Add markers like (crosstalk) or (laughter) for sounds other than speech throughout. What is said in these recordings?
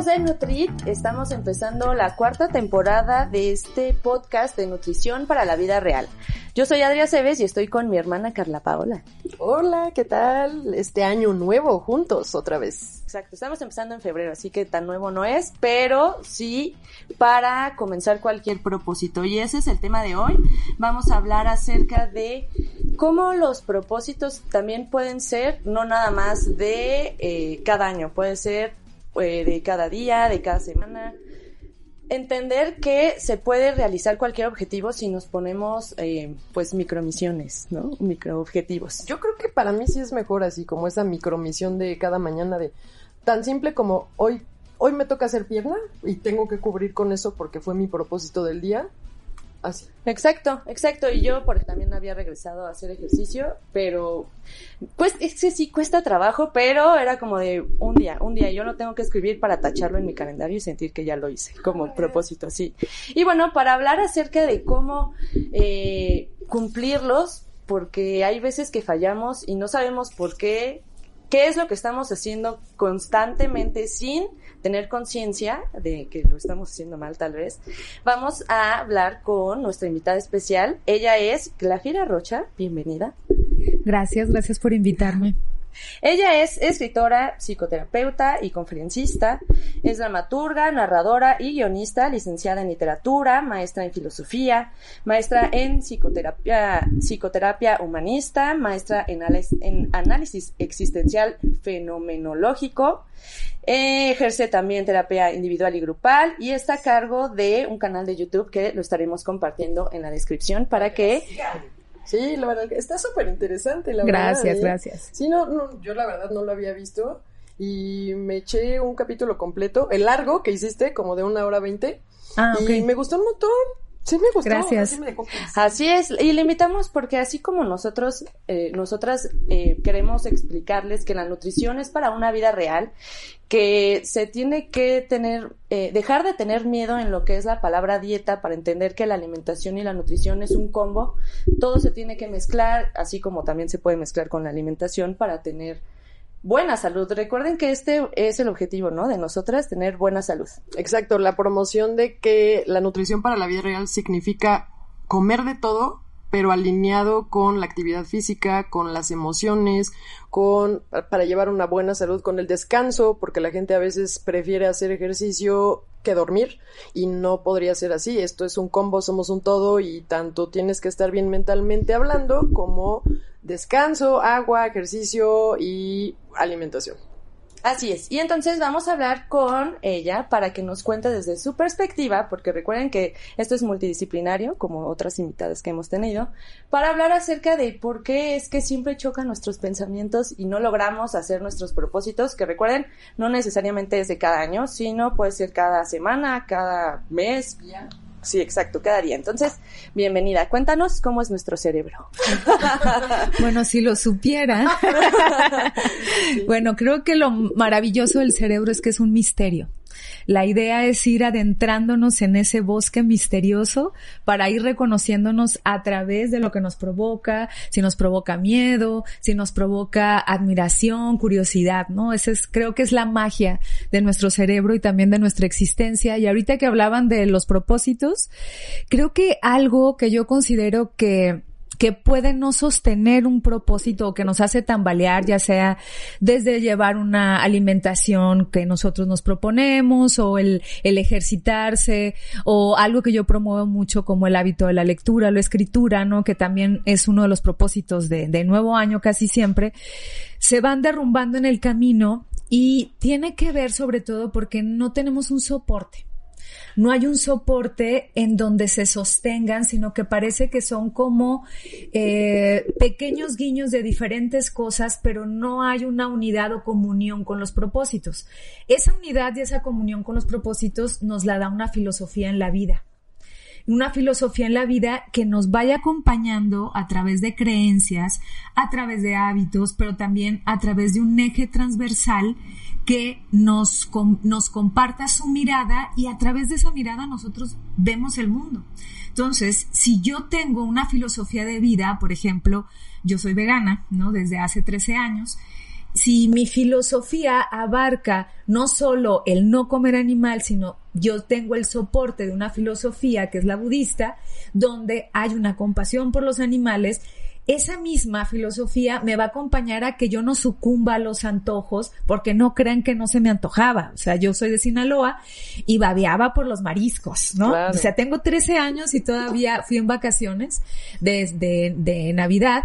Amigos de Nutrit? Estamos empezando la cuarta temporada de este podcast de nutrición para la vida real. Yo soy Adria Cebes y estoy con mi hermana Carla Paola. Hola, ¿qué tal? Este año nuevo juntos otra vez. Exacto, estamos empezando en febrero, así que tan nuevo no es, pero sí para comenzar cualquier propósito. Y ese es el tema de hoy. Vamos a hablar acerca de cómo los propósitos también pueden ser no nada más de eh, cada año, puede ser eh, de cada día, de cada semana. Entender que se puede realizar cualquier objetivo si nos ponemos, eh, pues, micromisiones, ¿no? Microobjetivos. Yo creo que para mí sí es mejor así, como esa micromisión de cada mañana de tan simple como hoy, hoy me toca hacer pierna y tengo que cubrir con eso porque fue mi propósito del día. Así. Exacto, exacto. Y yo, porque también había regresado a hacer ejercicio, pero pues es que sí cuesta trabajo, pero era como de un día, un día. Yo no tengo que escribir para tacharlo en mi calendario y sentir que ya lo hice, como propósito, así. Y bueno, para hablar acerca de cómo eh, cumplirlos, porque hay veces que fallamos y no sabemos por qué, qué es lo que estamos haciendo constantemente sin tener conciencia de que lo estamos haciendo mal tal vez, vamos a hablar con nuestra invitada especial. Ella es Glafira Rocha, bienvenida. Gracias, gracias por invitarme. Ella es escritora, psicoterapeuta y conferencista. Es dramaturga, narradora y guionista, licenciada en literatura, maestra en filosofía, maestra en psicoterapia, psicoterapia humanista, maestra en, análisis existencial fenomenológico. Ejerce también terapia individual y grupal y está a cargo de un canal de YouTube que lo estaremos compartiendo en la descripción para que Sí, la verdad, está súper interesante, la gracias, verdad. Gracias, gracias. Sí, no, no, yo la verdad no lo había visto y me eché un capítulo completo, el largo que hiciste, como de una hora veinte. Ah, y me gustó un montón. Sí me gustó. Gracias. Así, me así es, y le invitamos porque así como nosotros, eh, nosotras eh, queremos explicarles que la nutrición es para una vida real, que se tiene que tener, eh, dejar de tener miedo en lo que es la palabra dieta para entender que la alimentación y la nutrición es un combo, todo se tiene que mezclar, así como también se puede mezclar con la alimentación para tener buena salud. Recuerden que este es el objetivo, ¿no? De nosotras, tener buena salud. Exacto, la promoción de que la nutrición para la vida real significa comer de todo, pero alineado con la actividad física, con las emociones, con para llevar una buena salud, con el descanso, porque la gente a veces prefiere hacer ejercicio que dormir y no podría ser así. Esto es un combo, somos un todo y tanto tienes que estar bien mentalmente hablando como descanso, agua, ejercicio y alimentación. Así es. Y entonces vamos a hablar con ella para que nos cuente desde su perspectiva, porque recuerden que esto es multidisciplinario, como otras invitadas que hemos tenido, para hablar acerca de por qué es que siempre chocan nuestros pensamientos y no logramos hacer nuestros propósitos, que recuerden, no necesariamente es de cada año, sino puede ser cada semana, cada mes. Sí, exacto, cada día. Entonces, bienvenida. Cuéntanos cómo es nuestro cerebro. (laughs) bueno, si lo supiera. (laughs) bueno, creo que lo maravilloso del cerebro es que es un misterio. La idea es ir adentrándonos en ese bosque misterioso para ir reconociéndonos a través de lo que nos provoca, si nos provoca miedo, si nos provoca admiración, curiosidad, ¿no? Esa es, creo que es la magia de nuestro cerebro y también de nuestra existencia. Y ahorita que hablaban de los propósitos, creo que algo que yo considero que que puede no sostener un propósito o que nos hace tambalear, ya sea desde llevar una alimentación que nosotros nos proponemos o el, el ejercitarse o algo que yo promuevo mucho como el hábito de la lectura, la escritura, ¿no? Que también es uno de los propósitos de, de nuevo año casi siempre, se van derrumbando en el camino y tiene que ver sobre todo porque no tenemos un soporte. No hay un soporte en donde se sostengan, sino que parece que son como eh, pequeños guiños de diferentes cosas, pero no hay una unidad o comunión con los propósitos. Esa unidad y esa comunión con los propósitos nos la da una filosofía en la vida una filosofía en la vida que nos vaya acompañando a través de creencias, a través de hábitos, pero también a través de un eje transversal que nos, nos comparta su mirada y a través de esa mirada nosotros vemos el mundo. Entonces, si yo tengo una filosofía de vida, por ejemplo, yo soy vegana, ¿no? Desde hace 13 años, si mi filosofía abarca no solo el no comer animal, sino yo tengo el soporte de una filosofía que es la budista, donde hay una compasión por los animales, esa misma filosofía me va a acompañar a que yo no sucumba a los antojos, porque no crean que no se me antojaba. O sea, yo soy de Sinaloa y babeaba por los mariscos, ¿no? O sea, tengo 13 años y todavía fui en vacaciones desde de Navidad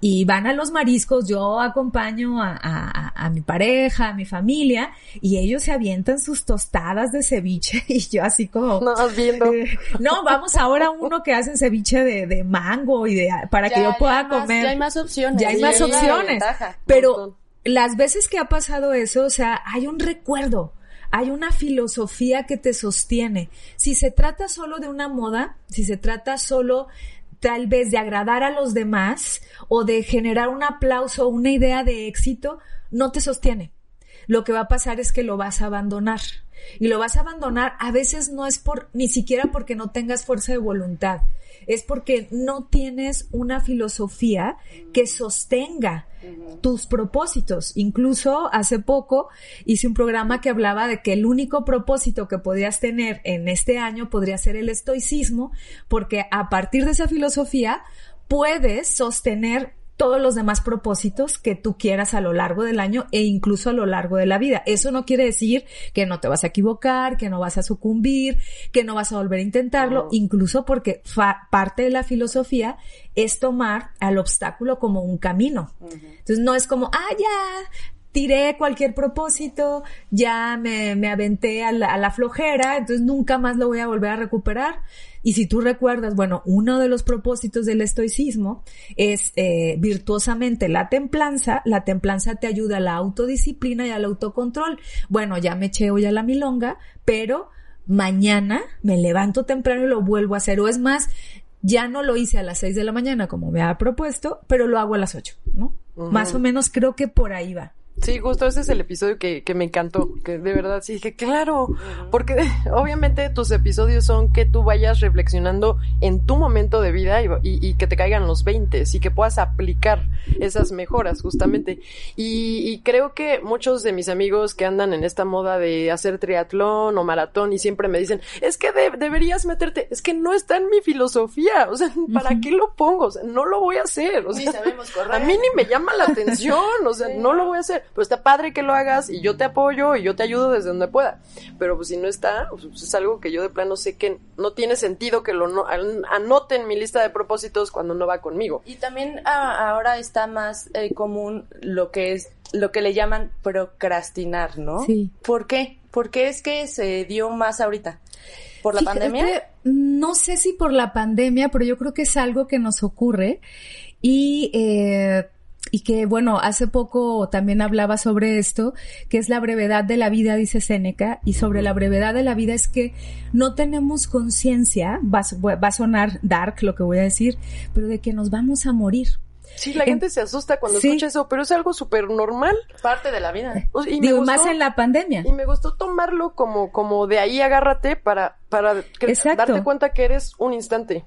y van a los mariscos, yo acompaño a, a, mi pareja, a mi familia, y ellos se avientan sus tostadas de ceviche, (laughs) y yo así como... No, viendo. Eh, no, vamos ahora a uno que hacen ceviche de, de mango y de, para que yo pueda comer. ya hay más opciones. Ya hay más opciones. Pero las veces que ha pasado eso, o sea, hay un recuerdo hay una filosofía que te sostiene. Si se trata solo de una moda, si se trata solo tal vez de agradar a los demás o de generar un aplauso o una idea de éxito, no te sostiene. Lo que va a pasar es que lo vas a abandonar. Y lo vas a abandonar a veces no es por, ni siquiera porque no tengas fuerza de voluntad, es porque no tienes una filosofía que sostenga tus propósitos. Incluso hace poco hice un programa que hablaba de que el único propósito que podías tener en este año podría ser el estoicismo, porque a partir de esa filosofía puedes sostener todos los demás propósitos que tú quieras a lo largo del año e incluso a lo largo de la vida. Eso no quiere decir que no te vas a equivocar, que no vas a sucumbir, que no vas a volver a intentarlo, incluso porque parte de la filosofía es tomar al obstáculo como un camino. Entonces no es como, ah, ya, tiré cualquier propósito, ya me, me aventé a la, a la, flojera, entonces nunca más lo voy a volver a recuperar. Y si tú recuerdas, bueno, uno de los propósitos del estoicismo es eh, virtuosamente la templanza. La templanza te ayuda a la autodisciplina y al autocontrol. Bueno, ya me eché hoy a la milonga, pero mañana me levanto temprano y lo vuelvo a hacer. O es más, ya no lo hice a las seis de la mañana como me ha propuesto, pero lo hago a las ocho, ¿no? Más o menos creo que por ahí va. Sí, justo ese es el episodio que, que me encantó, que de verdad sí dije, claro, porque (laughs) obviamente tus episodios son que tú vayas reflexionando en tu momento de vida y, y, que te caigan los 20 y que puedas aplicar esas mejoras justamente. Y, y, creo que muchos de mis amigos que andan en esta moda de hacer triatlón o maratón y siempre me dicen, es que deberías meterte, es que no está en mi filosofía, o sea, (laughs) ¿para qué lo pongo? O sea, no lo voy a hacer, o sea, (laughs) a mí ni me llama la atención, o sea, no lo voy a hacer pues está padre que lo hagas y yo te apoyo y yo te ayudo desde donde pueda. Pero pues si no está, pues, es algo que yo de plano sé que no tiene sentido que lo no, anote en mi lista de propósitos cuando no va conmigo. Y también ah, ahora está más eh, común lo que es lo que le llaman procrastinar, ¿no? Sí. ¿Por qué? ¿Por qué es que se dio más ahorita? ¿Por la pandemia? No sé si por la pandemia, pero yo creo que es algo que nos ocurre y eh, y que bueno, hace poco también hablaba sobre esto, que es la brevedad de la vida, dice Séneca, y sobre la brevedad de la vida es que no tenemos conciencia, va, va, a sonar dark lo que voy a decir, pero de que nos vamos a morir. Sí, la gente se asusta cuando escucha eso, pero es algo súper normal. Parte de la vida. Y Digo, más en la pandemia. Y me gustó tomarlo como, como de ahí agárrate para, para darte cuenta que eres un instante.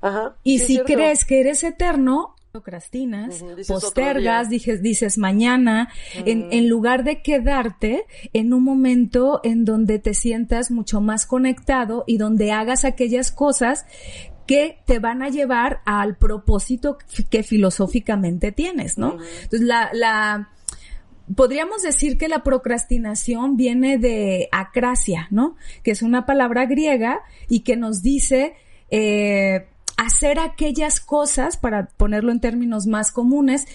Ajá. Y si crees que eres eterno, procrastinas, postergas, dices, dices mañana, en, en, lugar de quedarte en un momento en donde te sientas mucho más conectado y donde hagas aquellas cosas que te van a llevar al propósito que filosóficamente tienes, ¿no? Entonces, la, la, podríamos decir que la procrastinación viene de acracia, ¿no? Que es una palabra griega y que nos dice, eh, hacer aquellas cosas, para ponerlo en términos más comunes,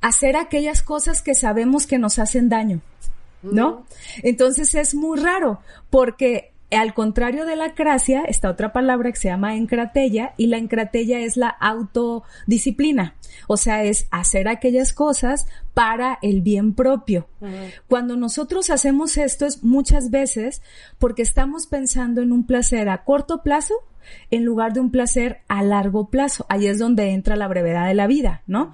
hacer aquellas cosas que sabemos que nos hacen daño, ¿no? Entonces es muy raro porque al contrario de la cracia, está otra palabra que se llama encratella y la encratella es la autodisciplina. O sea, es hacer aquellas cosas para el bien propio. Cuando nosotros hacemos esto es muchas veces porque estamos pensando en un placer a corto plazo en lugar de un placer a largo plazo. Ahí es donde entra la brevedad de la vida, ¿no?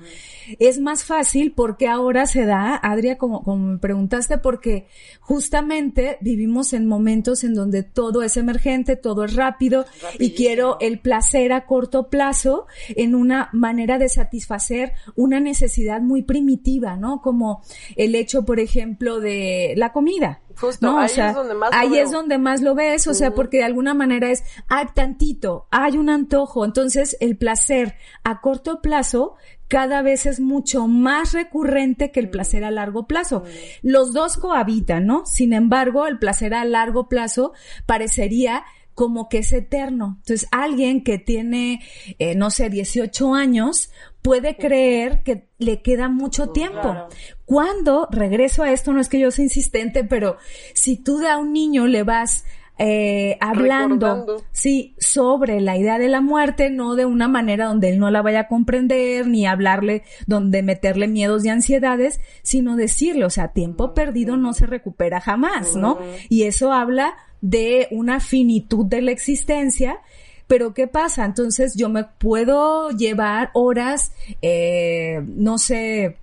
Es más fácil porque ahora se da, Adria, como, como me preguntaste, porque justamente vivimos en momentos en donde todo es emergente, todo es rápido y quiero el placer a corto plazo en una manera de satisfacer una necesidad muy primitiva, ¿no? Como el hecho, por ejemplo, de la comida. Justo, ahí es donde más ahí lo es donde más lo ves, o sea, porque de alguna manera es, hay tantito, hay un antojo, entonces el placer a corto plazo cada vez es mucho más recurrente que el placer a largo plazo. Los dos cohabitan, ¿no? Sin embargo, el placer a largo plazo parecería como que es eterno. Entonces, alguien que tiene, eh, no sé, 18 años, puede creer que le queda mucho tiempo. Claro. Cuando, regreso a esto, no es que yo sea insistente, pero si tú a un niño le vas eh, hablando, Recordando. sí, sobre la idea de la muerte, no de una manera donde él no la vaya a comprender, ni hablarle, donde meterle miedos y ansiedades, sino decirle, o sea, tiempo perdido no se recupera jamás, ¿no? Y eso habla de una finitud de la existencia. Pero ¿qué pasa? Entonces yo me puedo llevar horas, eh, no sé,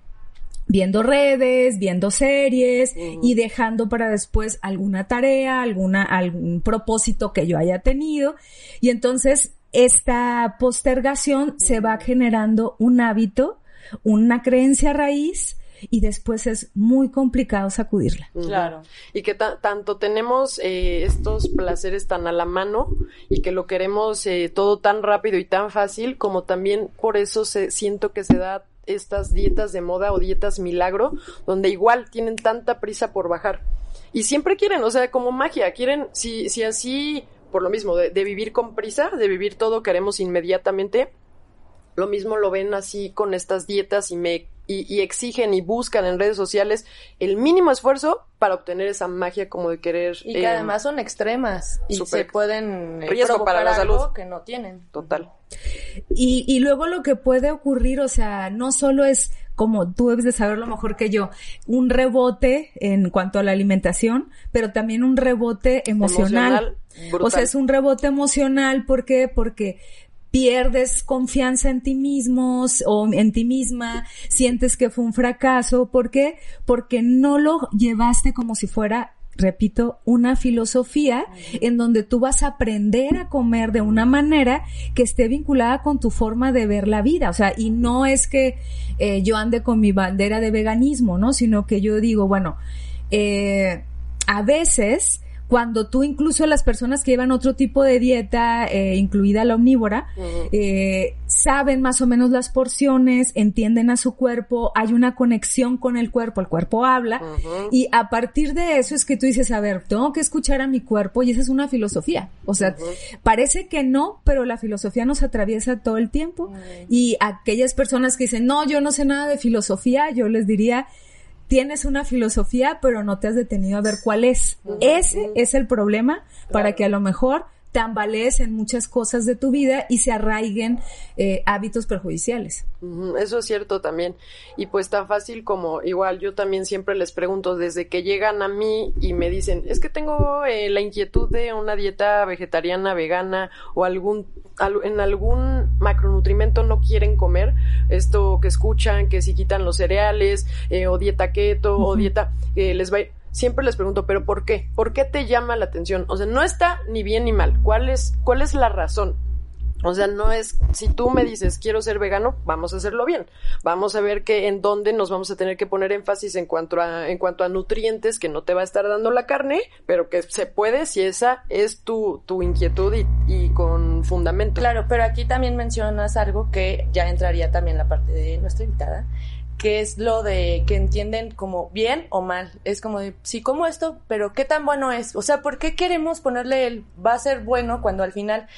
viendo redes, viendo series y dejando para después alguna tarea, alguna, algún propósito que yo haya tenido. Y entonces esta postergación se va generando un hábito, una creencia raíz y después es muy complicado sacudirla. Claro. Y que ta- tanto tenemos eh, estos placeres tan a la mano y que lo queremos eh, todo tan rápido y tan fácil, como también por eso se, siento que se da estas dietas de moda o dietas milagro, donde igual tienen tanta prisa por bajar. Y siempre quieren, o sea, como magia, quieren, si, si así, por lo mismo, de, de vivir con prisa, de vivir todo queremos inmediatamente, lo mismo lo ven así con estas dietas y me y, y exigen y buscan en redes sociales el mínimo esfuerzo para obtener esa magia como de querer Y que eh, además son extremas y se pueden eh, riesgo para la algo salud. que no tienen. total Y, y luego lo que puede ocurrir, o sea, no solo es como tú debes de saberlo mejor que yo, un rebote en cuanto a la alimentación, pero también un rebote emocional. brutal. O sea, es un rebote emocional, ¿por qué? Porque pierdes confianza en ti mismos o en ti misma, sientes que fue un fracaso, ¿por qué? Porque no lo llevaste como si fuera repito, una filosofía en donde tú vas a aprender a comer de una manera que esté vinculada con tu forma de ver la vida. O sea, y no es que eh, yo ande con mi bandera de veganismo, ¿no? Sino que yo digo, bueno, eh, a veces cuando tú incluso las personas que llevan otro tipo de dieta, eh, incluida la omnívora, eh, saben más o menos las porciones, entienden a su cuerpo, hay una conexión con el cuerpo, el cuerpo habla, y a partir de eso es que tú dices, a ver, tengo que escuchar a mi cuerpo, y esa es una filosofía. O sea, parece que no, pero la filosofía nos atraviesa todo el tiempo, y aquellas personas que dicen, no, yo no sé nada de filosofía, yo les diría, tienes una filosofía, pero no te has detenido a ver cuál es. Ese es el problema para que a lo mejor tambalees en muchas cosas de tu vida y se arraiguen eh, hábitos perjudiciales. Eso es cierto también. Y pues tan fácil como igual yo también siempre les pregunto desde que llegan a mí y me dicen, es que tengo eh, la inquietud de una dieta vegetariana, vegana o algún al- en algún macronutrimento no quieren comer esto que escuchan, que si quitan los cereales eh, o dieta keto o dieta eh, les va a ir- Siempre les pregunto, pero ¿por qué? ¿Por qué te llama la atención? O sea, no está ni bien ni mal. ¿Cuál es, cuál es la razón? O sea, no es, si tú me dices quiero ser vegano, vamos a hacerlo bien. Vamos a ver que en dónde nos vamos a tener que poner énfasis en cuanto a, en cuanto a nutrientes que no te va a estar dando la carne, pero que se puede si esa es tu, tu inquietud y, y con fundamento. Claro, pero aquí también mencionas algo que ya entraría también la parte de nuestra invitada, que es lo de que entienden como bien o mal. Es como de, sí, como esto, pero ¿qué tan bueno es? O sea, ¿por qué queremos ponerle el va a ser bueno cuando al final...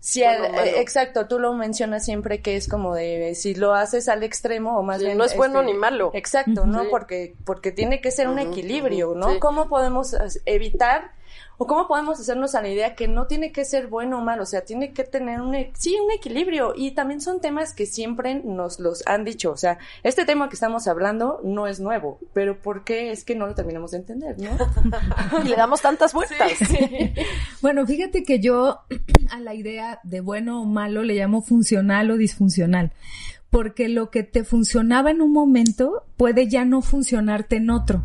Si Bueno, eh, exacto, tú lo mencionas siempre que es como de si lo haces al extremo o más Sí, bien no es bueno este, ni malo. Exacto, ¿no? Sí. Porque porque tiene que ser un equilibrio, ¿no? sí. ¿Cómo podemos as- evitar o cómo podemos hacernos a la idea que no tiene que ser bueno o malo, o sea, tiene que tener un, e, sí, un equilibrio. Y también son temas que siempre nos los han dicho, o sea, este tema que estamos hablando no es nuevo, pero ¿por qué es que no lo terminamos de entender, no? (laughs) y le damos tantas vueltas. (laughs) bueno, fíjate que yo (clears throat) a la idea de bueno o malo le llamo funcional o disfuncional porque lo que te funcionaba en un momento puede ya no funcionarte en otro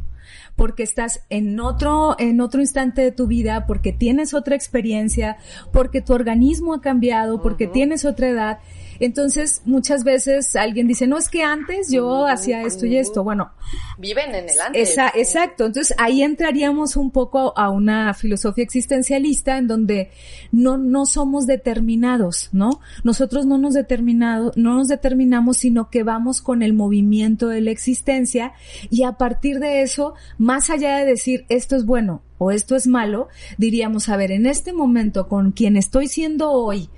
porque estás en otro, en otro instante de tu vida, porque tienes otra experiencia, porque tu organismo ha cambiado, porque tienes otra edad entonces, muchas veces alguien dice, no, es que antes yo hacía esto y esto. Bueno. Viven en el antes. Esa, exacto. Entonces, ahí entraríamos un poco a una filosofía existencialista en donde no, no somos determinados, ¿no? Nosotros no nos determinado, no nos determinamos, sino que vamos con el movimiento de la existencia y a partir de eso, más allá de decir esto es bueno o esto es malo, diríamos, a ver, en este momento con quien estoy siendo hoy,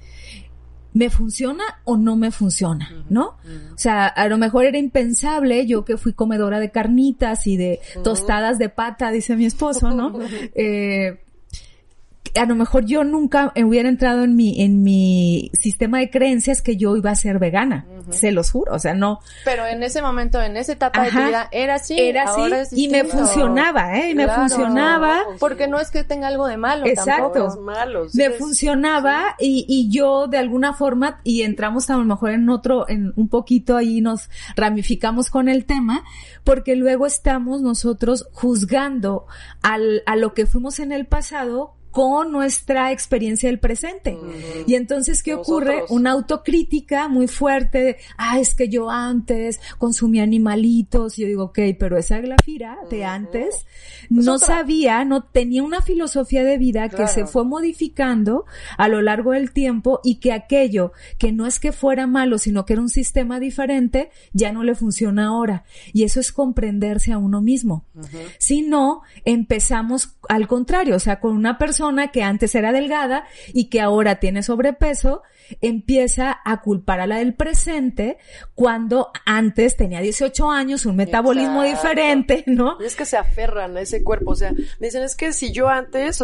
¿me funciona o no me funciona? ¿No? O sea, a lo mejor era impensable, yo que fui comedora de carnitas y de tostadas de pata, dice mi esposo, ¿no? (laughs) eh, a lo mejor yo nunca hubiera entrado en mi, en mi sistema de creencias que yo iba a ser vegana. Se los juro. O sea, no. Pero en ese momento, en esa etapa de tu vida, era así. Era así. y me funcionaba, ¿eh? Y me funcionaba. Porque no es que tenga algo de malo. Exacto. Es malo. Me funcionaba y, y yo de alguna forma, y entramos a lo mejor en otro, en un poquito ahí nos ramificamos con el tema, porque luego estamos nosotros juzgando al, a lo que fuimos en el pasado con nuestra experiencia del presente. Y entonces, ¿qué ocurre? Una autocrítica muy fuerte de, ah, es que yo antes consumía animalitos. Y yo digo, ok, pero esa glafira de antes no sabía, no tenía una filosofía de vida que se fue modificando a lo largo del tiempo y que aquello que no es que fuera malo, sino que era un sistema diferente, ya no le funciona ahora. Y eso es comprenderse a uno mismo. Si no, empezamos al contrario, o sea, con una persona que antes era delgada y que ahora tiene sobrepeso, empieza a culpar a la del presente cuando antes tenía 18 años, un metabolismo diferente, ¿no? Y es que se aferran a ese cuerpo, o sea, me dicen, es que si yo antes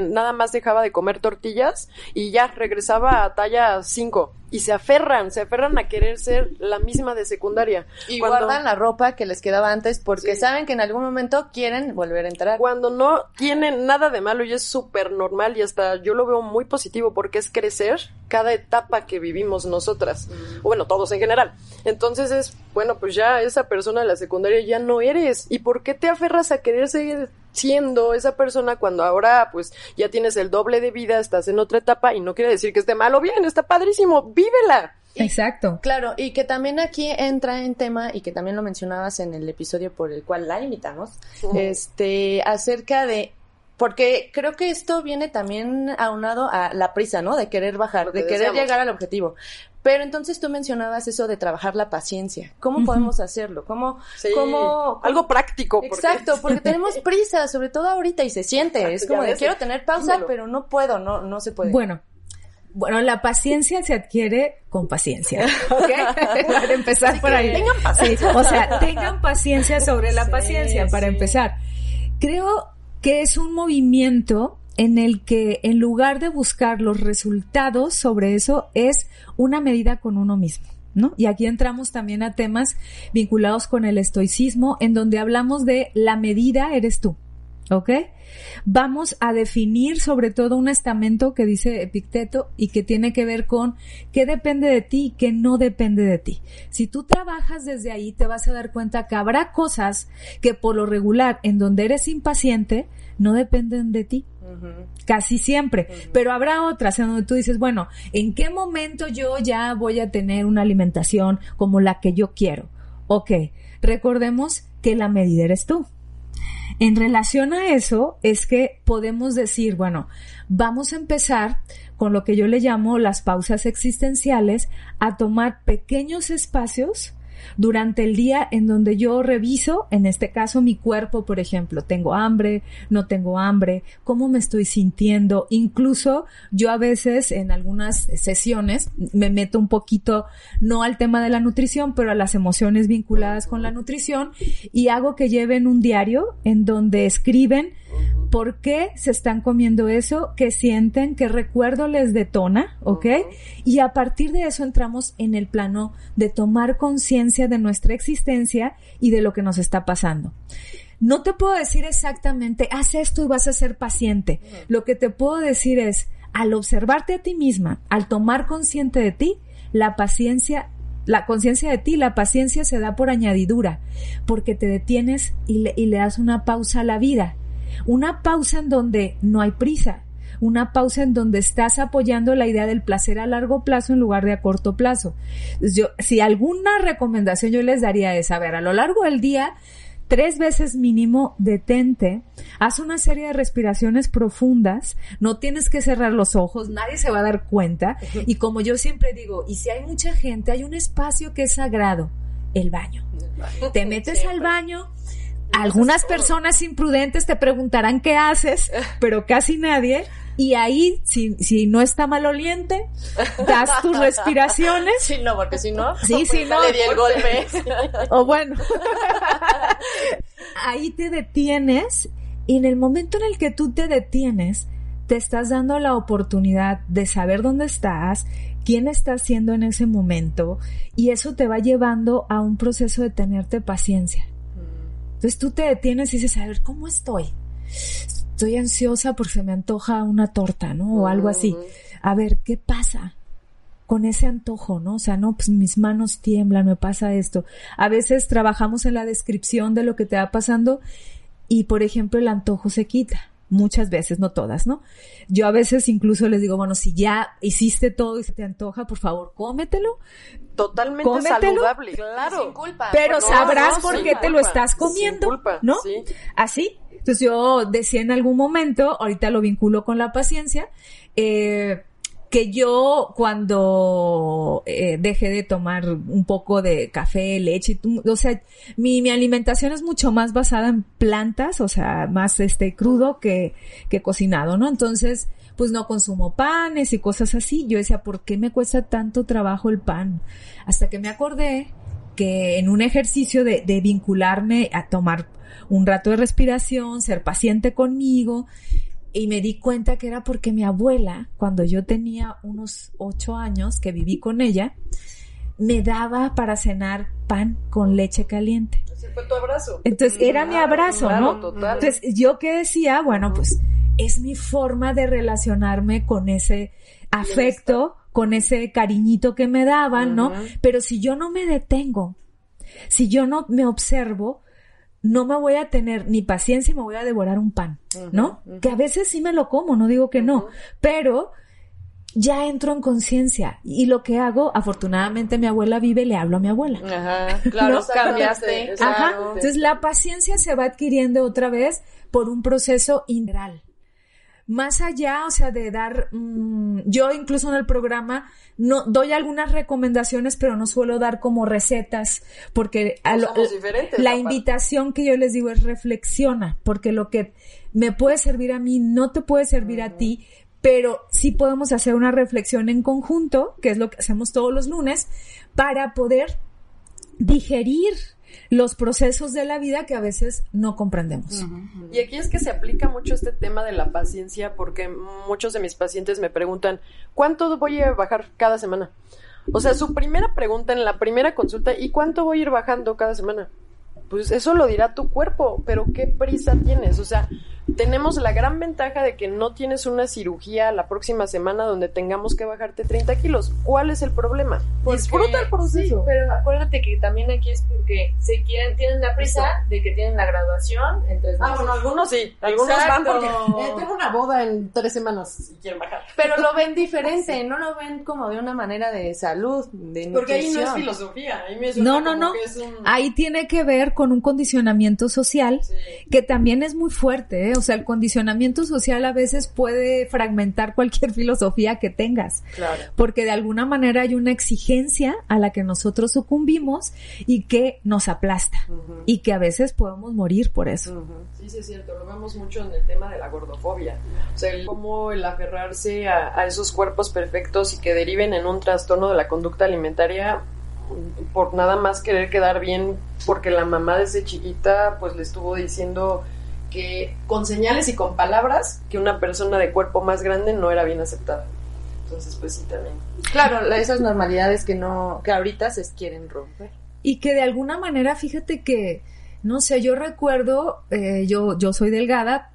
nada más dejaba de comer tortillas y ya regresaba a talla 5 y se aferran, se aferran a querer ser la misma de secundaria. Y guardan la ropa que les quedaba antes porque saben que en algún momento quieren volver a entrar. Cuando no tienen nada de malo y es súper normal y hasta yo lo veo muy positivo porque es crecer cada etapa que vivimos nosotras, mm. bueno, todos en general. Entonces es, bueno, pues ya esa persona de la secundaria ya no eres. ¿Y por qué te aferras a querer seguir siendo esa persona cuando ahora pues ya tienes el doble de vida, estás en otra etapa y no quiere decir que esté mal o bien, está padrísimo, vívela. Exacto. Claro, y que también aquí entra en tema, y que también lo mencionabas en el episodio por el cual la invitamos, este, acerca de porque creo que esto viene también aunado a la prisa, ¿no? De querer bajar, de querer llegar al objetivo. Pero entonces tú mencionabas eso de trabajar la paciencia. ¿Cómo podemos hacerlo? ¿Cómo, cómo, Algo práctico. Exacto, porque tenemos (laughs) prisa, sobre todo ahorita, y se siente. es como de quiero tener pausa, pero no puedo, no, no se puede. Bueno, bueno, la paciencia se adquiere con paciencia, (laughs) ¿ok? (laughs) para empezar por ahí. Tengan paciencia. o sea, tengan paciencia sobre la paciencia, para empezar. Creo que es un movimiento en el que en lugar de buscar los resultados sobre eso es una medida con uno mismo. ¿No? Y aquí entramos también a temas vinculados con el estoicismo, en donde hablamos de la medida eres tú. ¿Ok? Vamos a definir sobre todo un estamento que dice Epicteto y que tiene que ver con qué depende de ti y qué no depende de ti. Si tú trabajas desde ahí, te vas a dar cuenta que habrá cosas que por lo regular, en donde eres impaciente, no dependen de ti. Casi siempre. Pero habrá otras en donde tú dices, bueno, ¿en qué momento yo ya voy a tener una alimentación como la que yo quiero? Ok, recordemos que la medida eres tú. En relación a eso es que podemos decir, bueno, vamos a empezar con lo que yo le llamo las pausas existenciales, a tomar pequeños espacios durante el día en donde yo reviso, en este caso mi cuerpo, por ejemplo, tengo hambre, no tengo hambre, cómo me estoy sintiendo. Incluso yo a veces en algunas sesiones me meto un poquito, no al tema de la nutrición, pero a las emociones vinculadas con la nutrición y hago que lleven un diario en donde escriben por qué se están comiendo eso, qué sienten, qué recuerdo les detona, ¿ok? Y a partir de eso entramos en el plano de tomar conciencia de nuestra existencia y de lo que nos está pasando. No te puedo decir exactamente, haz esto y vas a ser paciente. Lo que te puedo decir es, al observarte a ti misma, al tomar consciente de ti, la paciencia la conciencia de ti, la paciencia se da por añadidura, porque te detienes y le, y le das una pausa a la vida. Una pausa en donde no hay prisa, una pausa en donde estás apoyando la idea del placer a largo plazo en lugar de a corto plazo. Yo, si alguna recomendación yo les daría es, a ver, a lo largo del día, tres veces mínimo detente, haz una serie de respiraciones profundas, no tienes que cerrar los ojos, nadie se va a dar cuenta. Y como yo siempre digo, y si hay mucha gente, hay un espacio que es sagrado, el baño. Te metes al baño, algunas personas imprudentes te preguntarán qué haces, (laughs) pero casi nadie. Y ahí, si, si no está maloliente, das tus (laughs) respiraciones. Sí, no, porque si no, sí, sí, no. le di el golpe. (laughs) O bueno. (laughs) ahí te detienes y en el momento en el que tú te detienes, te estás dando la oportunidad de saber dónde estás, quién estás siendo en ese momento y eso te va llevando a un proceso de tenerte paciencia. Entonces tú te detienes y dices, a ver, ¿cómo estoy? Estoy ansiosa porque se me antoja una torta, ¿no? O algo así. A ver, ¿qué pasa? con ese antojo, ¿no? O sea, no, pues mis manos tiemblan, me pasa esto. A veces trabajamos en la descripción de lo que te va pasando y, por ejemplo, el antojo se quita. Muchas veces, no todas, ¿no? Yo a veces incluso les digo, bueno, si ya hiciste todo y se te antoja, por favor, cómetelo. Totalmente Cómetelo. saludable, claro. Sin culpa. Pero No, sabrás no, por qué te lo estás sin comiendo, culpa, ¿no? sí. Así. Entonces yo decía en algún momento, ahorita lo vinculo con la paciencia, eh, que yo cuando eh, dejé de tomar un poco de café, leche, o sea, mi, mi alimentación es mucho más basada en plantas, o sea, más este crudo que, que cocinado, ¿no? Entonces, pues no consumo panes y cosas así. Yo decía, ¿por qué me cuesta tanto trabajo el pan? Hasta que me acordé que en un ejercicio de, de vincularme a tomar un rato de respiración, ser paciente conmigo, y me di cuenta que era porque mi abuela, cuando yo tenía unos ocho años que viví con ella, me daba para cenar pan con leche caliente. Ese fue tu abrazo. Entonces era mi abrazo, claro, ¿no? total. Entonces yo que decía, bueno, pues es mi forma de relacionarme con ese afecto, con ese cariñito que me daban, ¿no? Pero si yo no me detengo, si yo no me observo, no me voy a tener ni paciencia y me voy a devorar un pan, ¿no? Que a veces sí me lo como, no digo que no, pero ya entro en conciencia y lo que hago, afortunadamente mi abuela vive, le hablo a mi abuela. Ajá, (laughs) claro, ¿No? cambiaste. Ajá. Entonces la paciencia se va adquiriendo otra vez por un proceso integral. Más allá, o sea, de dar, mm, yo incluso en el programa no doy algunas recomendaciones, pero no suelo dar como recetas, porque a lo- la invitación que yo les digo es reflexiona, porque lo que me puede servir a mí no te puede servir a ti, pero sí podemos hacer una reflexión en conjunto, que es lo que hacemos todos los lunes, para poder digerir los procesos de la vida que a veces no comprendemos. Y aquí es que se aplica mucho este tema de la paciencia porque muchos de mis pacientes me preguntan, ¿cuánto voy a bajar cada semana? O sea, su primera pregunta en la primera consulta, ¿y cuánto voy a ir bajando cada semana? Pues eso lo dirá tu cuerpo, pero ¿qué prisa tienes? O sea, tenemos la gran ventaja de que no tienes una cirugía la próxima semana donde tengamos que bajarte 30 kilos. ¿Cuál es el problema? Porque- Disfruta el proceso. Sí, pero acuérdate que también aquí es porque se quieren, tienen la prisa de que tienen la graduación en tres Ah, meses. bueno, algunos sí, algunos van porque eh, tengo una boda en tres semanas y quieren bajar. Pero lo ven diferente, no lo ven como de una manera de salud, de Porque ahí no es filosofía, ahí me No, no, no. que es un- Ahí tiene que ver con un condicionamiento social Sí. que también es muy fuerte, ¿eh? O sea, el condicionamiento social a veces puede fragmentar cualquier (laughs) filosofía que tengas. Claro. Porque de alguna manera hay una exigencia a la que nosotros sucumbimos y que nos aplasta. Y que a veces podemos morir por eso. Sí, sí, es cierto. Lo vemos mucho en el tema de la gordofobia. O sea, el, cómo el aferrarse a, a esos cuerpos perfectos y que deriven en un trastorno de la conducta alimentaria por nada más querer quedar bien, porque la mamá desde chiquita pues le estuvo diciendo que con señales y con palabras que una persona de cuerpo más grande no era bien aceptada. Entonces pues sí también. Claro, la- esas normalidades que no, que ahorita se quieren romper. Y que de alguna manera, fíjate que, no sé, yo recuerdo, eh, yo, yo soy delgada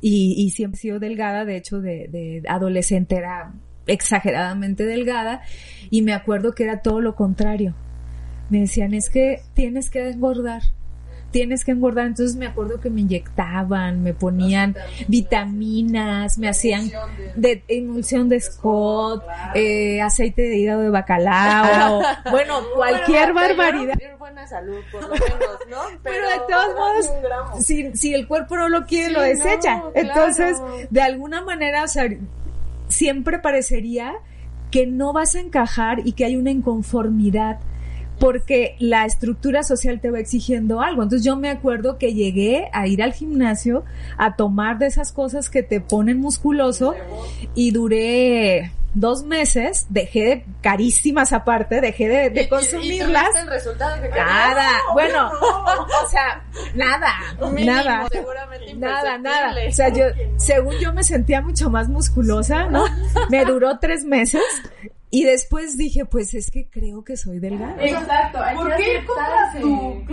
y, y siempre he sido delgada, de hecho de, de adolescente era exageradamente delgada y me acuerdo que era todo lo contrario. Me decían, es que tienes que engordar, tienes que engordar. Entonces me acuerdo que me inyectaban, me ponían vitaminas, me hacían de emulsión de Scott, eh, aceite de hígado de bacalao, (laughs) bueno, cualquier Bueno, barbaridad. tener buena salud, por lo menos, ¿no? Pero de todos modos, si, si el cuerpo no lo quiere, lo desecha. no, Entonces, claro. de alguna manera, o sea, siempre parecería que no vas a encajar y que hay una inconformidad porque la estructura social te va exigiendo algo. Entonces yo me acuerdo que llegué a ir al gimnasio a tomar de esas cosas que te ponen musculoso y duré dos meses, dejé de, carísimas aparte, dejé de, de consumirlas. el resultado que Nada, bueno, (laughs) o sea, nada, Mínimo, nada. Nada, nada. O sea, yo, según yo me sentía mucho más musculosa, ¿no? (laughs) Me duró tres meses y después dije, pues es que creo que soy delgada. Exacto, hay ¿Por que qué aceptarse. tú?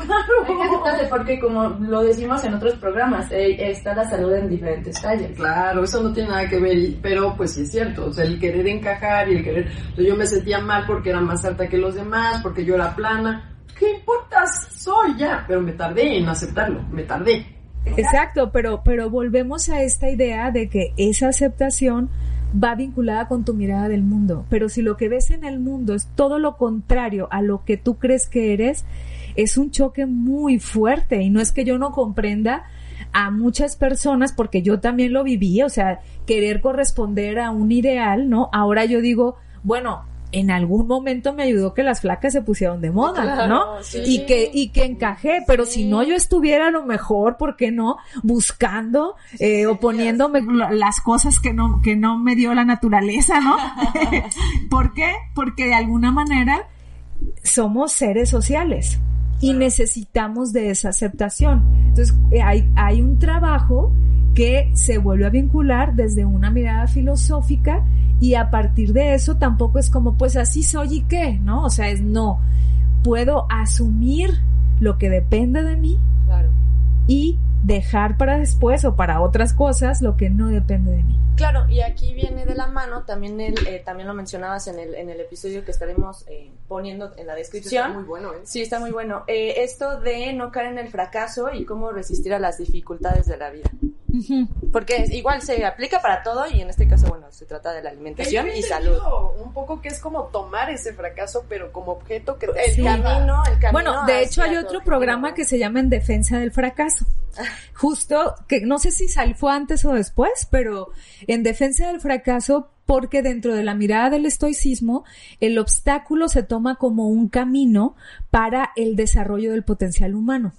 Hay que aceptarse porque como lo decimos en otros programas, eh, está la salud en diferentes tallas. Claro, eso no tiene nada que ver, pero pues sí es cierto, o sea, el querer encajar y el querer, yo me sentía mal porque era más alta que los demás, porque yo era plana, ¿qué importa? Soy ya, pero me tardé en aceptarlo, me tardé. Exacto, pero, pero volvemos a esta idea de que esa aceptación va vinculada con tu mirada del mundo. Pero si lo que ves en el mundo es todo lo contrario a lo que tú crees que eres, es un choque muy fuerte. Y no es que yo no comprenda a muchas personas, porque yo también lo viví, o sea, querer corresponder a un ideal, ¿no? Ahora yo digo, bueno, en algún momento me ayudó que las flacas se pusieron de moda, Claro, ¿no? sí. Y que, y que encajé, pero si no yo estuviera a lo mejor, ¿por qué no? Buscando, eh, o poniéndome la- las cosas que no, que no me dio la naturaleza, ¿no? (laughs) (laughs) ¿Por qué? Porque de alguna manera somos seres sociales y necesitamos de esa aceptación. Entonces, eh, hay, hay un trabajo que se vuelve a vincular desde una mirada filosófica y a partir de eso tampoco es como, pues así soy y qué, ¿no? O sea, es no, puedo asumir lo que depende de mí Claro. y dejar para después o para otras cosas lo que no depende de mí. Claro, y aquí viene de la mano, también el, eh, también lo mencionabas en el, en el episodio que estaremos eh, poniendo en la descripción. Muy bueno, ¿eh? Sí, está muy bueno. Eh, esto de no caer en el fracaso y cómo resistir a las dificultades de la vida. Porque igual se aplica para todo y en este caso, bueno, se trata de la alimentación y salud. Un poco que es como tomar ese fracaso, pero como objeto que El Sí. camino, el camino. Bueno, de hecho hay otro programa que se llama En Defensa del Fracaso. (laughs) Justo, que no sé si sal, fue antes o después, pero en Defensa del Fracaso, porque dentro de la mirada del estoicismo, el obstáculo se toma como un camino para el desarrollo del potencial humano.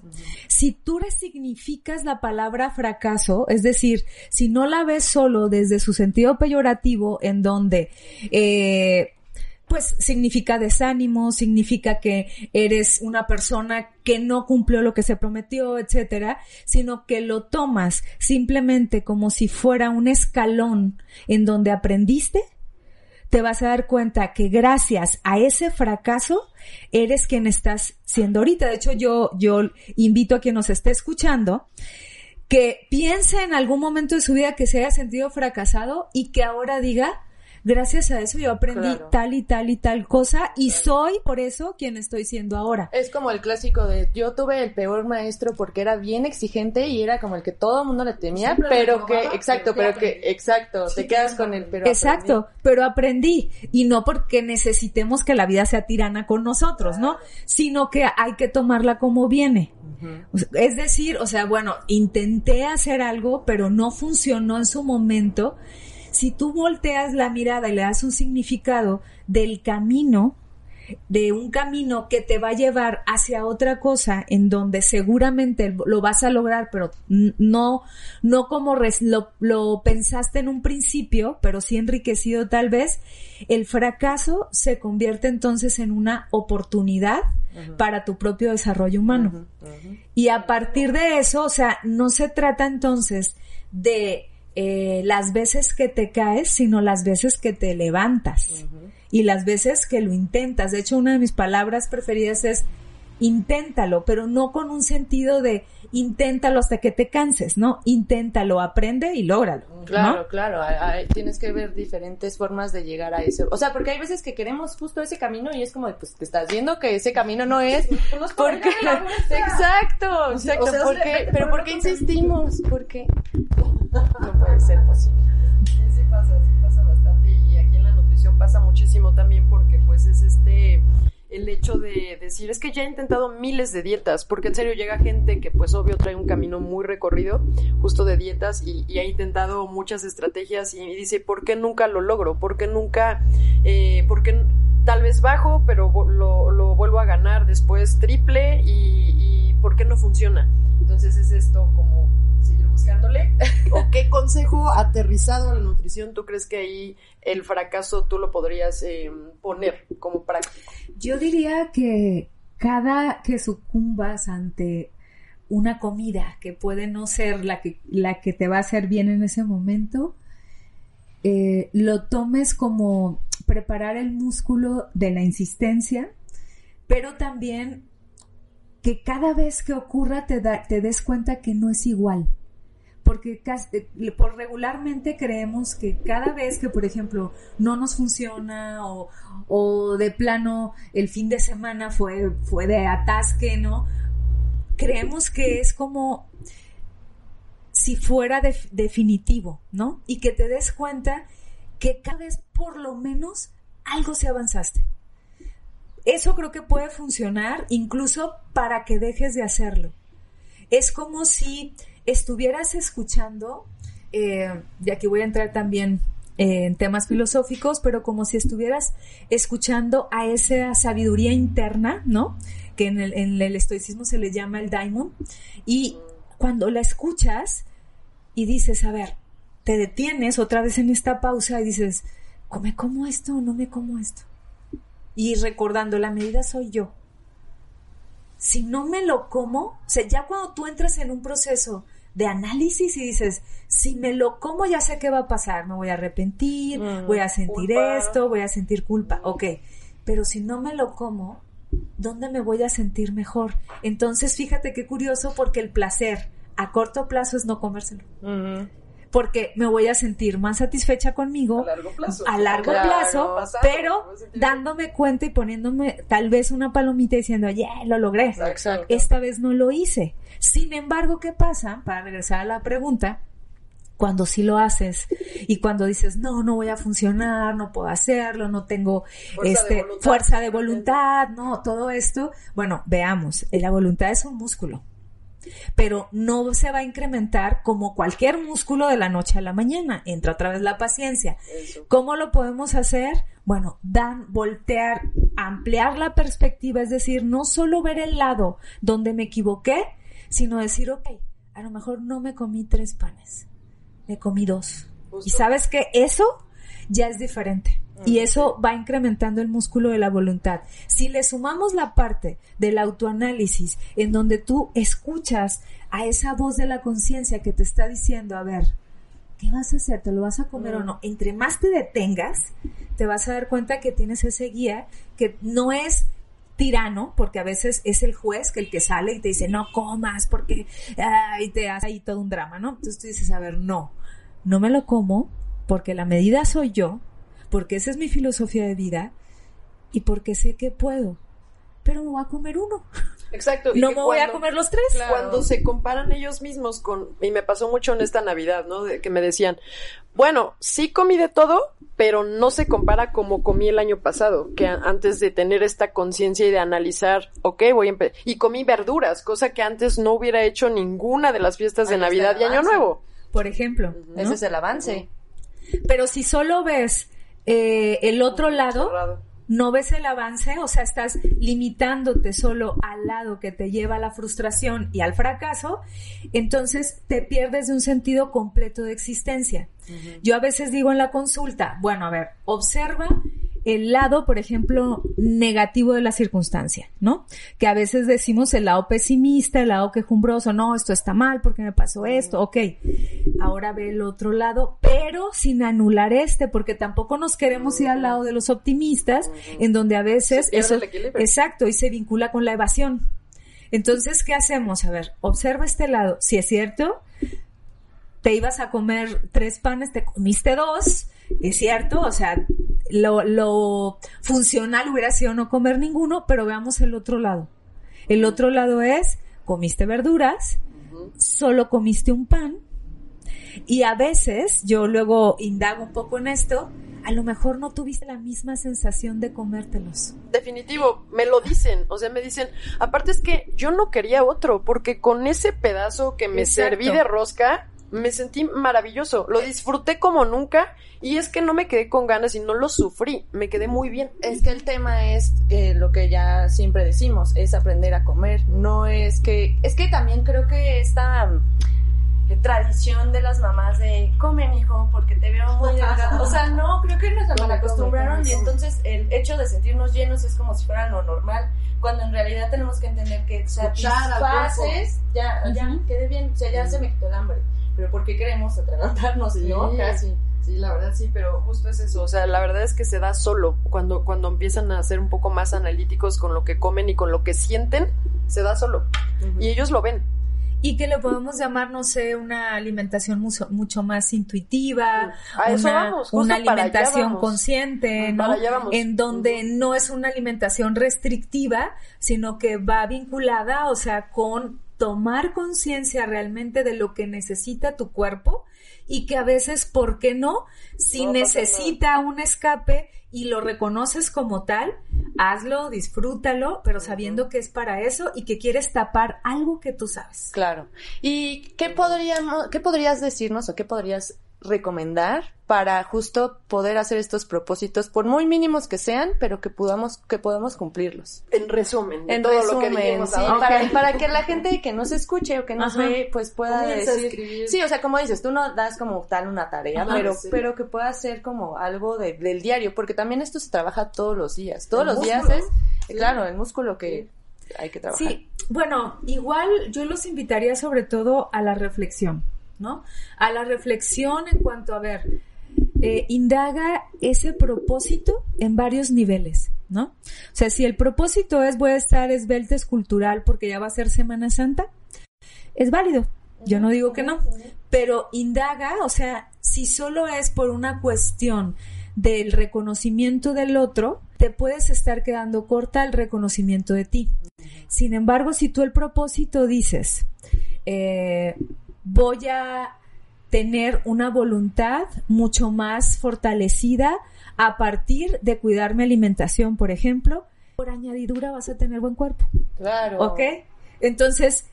Si tú resignificas la palabra fracaso, es decir, si no la ves solo desde su sentido peyorativo, en donde eh, pues significa desánimo, significa que eres una persona que no cumplió lo que se prometió, etcétera, sino que lo tomas simplemente como si fuera un escalón en donde aprendiste, te vas a dar cuenta que gracias a ese fracaso eres quien estás siendo ahorita. De hecho, yo, yo invito a quien nos esté escuchando que piense en algún momento de su vida que se haya sentido fracasado y que ahora diga, gracias a eso yo aprendí Claro. tal y tal y tal cosa y soy por eso quien estoy siendo ahora. Es como el clásico de yo tuve el peor maestro porque era bien exigente y era como el que todo el mundo le temía, Siempre pero que, exacto, pero pero ¿qué que, aprendí? exacto, Sí, te quedas con el pero. Exacto, pero aprendí y no porque necesitemos que la vida sea tirana con nosotros, ¿no? Sino que hay que tomarla como viene. Es decir, o sea, bueno, intenté hacer algo, pero no funcionó en su momento. Si tú volteas la mirada y le das un significado del camino, de un camino que te va a llevar hacia otra cosa en donde seguramente lo vas a lograr, pero no, no como res- lo, lo pensaste en un principio, pero sí enriquecido tal vez, el fracaso se convierte entonces en una oportunidad para tu propio desarrollo humano. Y a partir de eso, o sea, no se trata entonces de eh, las veces que te caes, sino las veces que te levantas y las veces que lo intentas. De hecho, una de mis palabras preferidas es inténtalo, pero no con un sentido de inténtalo hasta que te canses, ¿no? Inténtalo, aprende y lógralo. ¿no? Claro, claro, hay- tienes que ver diferentes formas de llegar a ese. O sea, porque hay veces que queremos justo ese camino y es como, de, pues te estás viendo que ese camino no es. Pues por Porque, (laughs) exacto, exacto. o sea, ¿por de qué? repente, (laughs) Pero por ¿por qué insistimos? ¿Por qué? No puede ser posible. Sí, sí pasa, sí pasa bastante y aquí en la nutrición pasa muchísimo también porque pues es este el hecho de decir es que ya he intentado miles de dietas porque en serio llega gente que pues obvio trae un camino muy recorrido justo de dietas y, ha intentado muchas estrategias y, dice ¿por qué nunca lo logro? ¿por qué nunca? Eh, ¿por qué tal vez bajo pero lo vuelvo a ganar después triple y, y ¿por qué no funciona? entonces es esto como seguir buscándole (laughs) ¿O qué consejo aterrizado a la nutrición tú crees que ahí el fracaso tú lo podrías eh, poner como práctico? Yo diría que cada que sucumbas ante una comida que puede no ser la que, la que te va a hacer bien en ese momento, eh, lo tomes como preparar el músculo de la insistencia, pero también que cada vez que ocurra te, da- te des cuenta que no es igual. Porque eh, por regularmente creemos que cada vez que, por ejemplo, no nos funciona o, o de plano el fin de semana fue, fue de atasque, ¿no? Creemos que es como si fuera def- definitivo, ¿no? Y que te des cuenta que cada vez por lo menos algo se avanzaste. Eso creo que puede funcionar incluso para que dejes de hacerlo. Es como si estuvieras escuchando, eh, y aquí voy a entrar también eh, en temas filosóficos, pero como si estuvieras escuchando a esa sabiduría interna, ¿no? Que en el, en el estoicismo se le llama el daimon, y cuando la escuchas y dices, a ver, te detienes otra vez en esta pausa y dices, ¿me como esto o no me como esto? Y recordando, la medida soy yo. Si no me lo como, o sea, ya cuando tú entras en un proceso de análisis y dices, si me lo como ya sé qué va a pasar, me voy a arrepentir, Mm, voy a sentir culpa. esto, voy a sentir culpa, ok, pero si no me lo como, ¿dónde me voy a sentir mejor? Entonces, fíjate qué curioso porque el placer a corto plazo es no comérselo, porque me voy a sentir más satisfecha conmigo A largo plazo. a largo Claro, plazo, pasado, pero dándome cuenta y poniéndome tal vez una palomita diciendo, yeah, lo logré. Exacto. Esta vez no lo hice. Sin embargo, ¿qué pasa? Para regresar a la pregunta, cuando sí lo haces y cuando dices, no, no voy a funcionar, no puedo hacerlo, no tengo Fuerza de este, voluntad. fuerza de voluntad, no, todo esto. Bueno, veamos, la voluntad es un músculo pero no se va a incrementar como cualquier músculo de la noche a la mañana. Entra otra vez la paciencia. Eso. ¿Cómo lo podemos hacer? Bueno, dan, voltear, ampliar la perspectiva, es decir, no solo ver el lado donde me equivoqué, sino decir, ok, a lo mejor no me comí tres panes, me comí dos. Justo. Y sabes que eso ya es diferente. Y eso va incrementando el músculo de la voluntad. Si le sumamos la parte del autoanálisis en donde tú escuchas a esa voz de la conciencia que te está diciendo, a ver, ¿qué vas a hacer? ¿Te lo vas a comer o no? Entre más te detengas, te vas a dar cuenta que tienes ese guía que no es tirano, porque a veces es el juez que el que sale y te dice, no comas, porque, ah, y te hace ahí todo un drama, ¿no? Entonces tú dices, a ver, no, no me lo como, porque la medida soy yo, porque esa es mi filosofía de vida y porque sé que puedo, pero me voy a comer uno. Exacto. y No me voy a comer los tres. Cuando se comparan ellos mismos con, y me pasó mucho en esta Navidad, ¿no? De que me decían, bueno, sí comí de todo, pero no se compara como comí el año pasado, que a- antes de tener esta conciencia y de analizar, ok, voy a empezar, y comí verduras, cosa que antes no hubiera hecho ninguna de las fiestas de Navidad y Año. Nuevo. Por ejemplo. ¿no? Ese es el avance. Pero si solo ves eh, el otro lado, Cerrado. no ves el avance, o sea, estás limitándote solo al lado que te lleva a la frustración y al fracaso, entonces te pierdes de un sentido completo de existencia. Yo a veces digo en la consulta, bueno, a ver, observa el lado, por ejemplo, negativo de la circunstancia, ¿no? Que a veces decimos el lado pesimista, el lado quejumbroso, no, esto está mal porque me pasó esto, ok. Ahora ve el otro lado, pero sin anular este, porque tampoco nos queremos ir al lado de los optimistas, en donde a veces eso, el equilibrio. exacto, y se vincula con la evasión. Entonces, ¿qué hacemos? A ver, observa este lado. Si es cierto, te ibas a comer tres panes, te comiste dos, es cierto, o sea, lo, lo funcional hubiera sido no comer ninguno, pero veamos el otro lado. El otro lado es, comiste verduras, solo comiste un pan, y a veces, yo luego indago un poco en esto, a lo mejor no tuviste la misma sensación de comértelos. Definitivo, me lo dicen, o sea, me dicen, aparte es que yo no quería otro, porque con ese pedazo que me Exacto. serví de rosca, me sentí maravilloso, lo disfruté como nunca, y es que no me quedé con ganas y no lo sufrí, me quedé muy bien. Es que el tema es eh, lo que ya siempre decimos, es aprender a comer. No es que, es que también creo que esta mm, eh, tradición de las mamás de come mijo porque te veo muy (laughs) delgado. O sea, no, creo que nos acostumbraron come, y entonces el hecho de sentirnos llenos es como si fuera lo normal, cuando en realidad tenemos que entender que satisfaces, ya, ya, Ujú. quedé bien, o sea, ya se me quitó el hambre. Pero ¿por qué queremos atragantarnos? ¿no? Sí. Casi. Sí, la verdad sí, pero justo es eso, o sea, la verdad es que se da solo, cuando, cuando empiezan a ser un poco más analíticos con lo que comen y con lo que sienten, se da solo, y ellos lo ven. Y que le podemos llamar, no sé, una alimentación mucho, mucho más intuitiva, A eso una, vamos, una alimentación vamos. consciente, ¿no? En donde no es una alimentación restrictiva, sino que va vinculada, o sea, con tomar conciencia realmente de lo que necesita tu cuerpo y que a veces, ¿por qué no? Si No necesita un escape y lo reconoces como tal, hazlo, disfrútalo, pero sabiendo que es para eso y que quieres tapar algo que tú sabes. Claro. ¿Y qué podríamos, qué podrías decirnos o qué podrías recomendar para justo poder hacer estos propósitos, por muy mínimos que sean, pero que podamos, que podamos cumplirlos? En resumen, En todo resumen, lo que dijimos sí, ahora. para, para que la gente que nos escuche o que nos Ajá. ve, pues pueda decir. escribir. Sí, o sea, como dices, tú no das como tal una tarea, Ajá, pero, sí. pero que pueda ser como algo de- del diario, porque también esto se trabaja todos los días. Todos El los días es, Sí. claro, el músculo que hay que trabajar. Sí, bueno, igual yo los invitaría sobre todo a la reflexión, ¿no? A la reflexión en cuanto a ver, eh, indaga ese propósito en varios niveles, ¿no? O sea, si el propósito es voy a estar esbelta escultural porque ya va a ser Semana Santa, es válido. Yo no digo que no, pero indaga, o sea, si solo es por una cuestión del reconocimiento del otro, te puedes estar quedando corta al reconocimiento de ti. Sin embargo, si tú el propósito dices, eh, voy a tener una voluntad mucho más fortalecida a partir de cuidar mi alimentación, por ejemplo, por añadidura vas a tener buen cuerpo. Claro. ¿Ok? Entonces,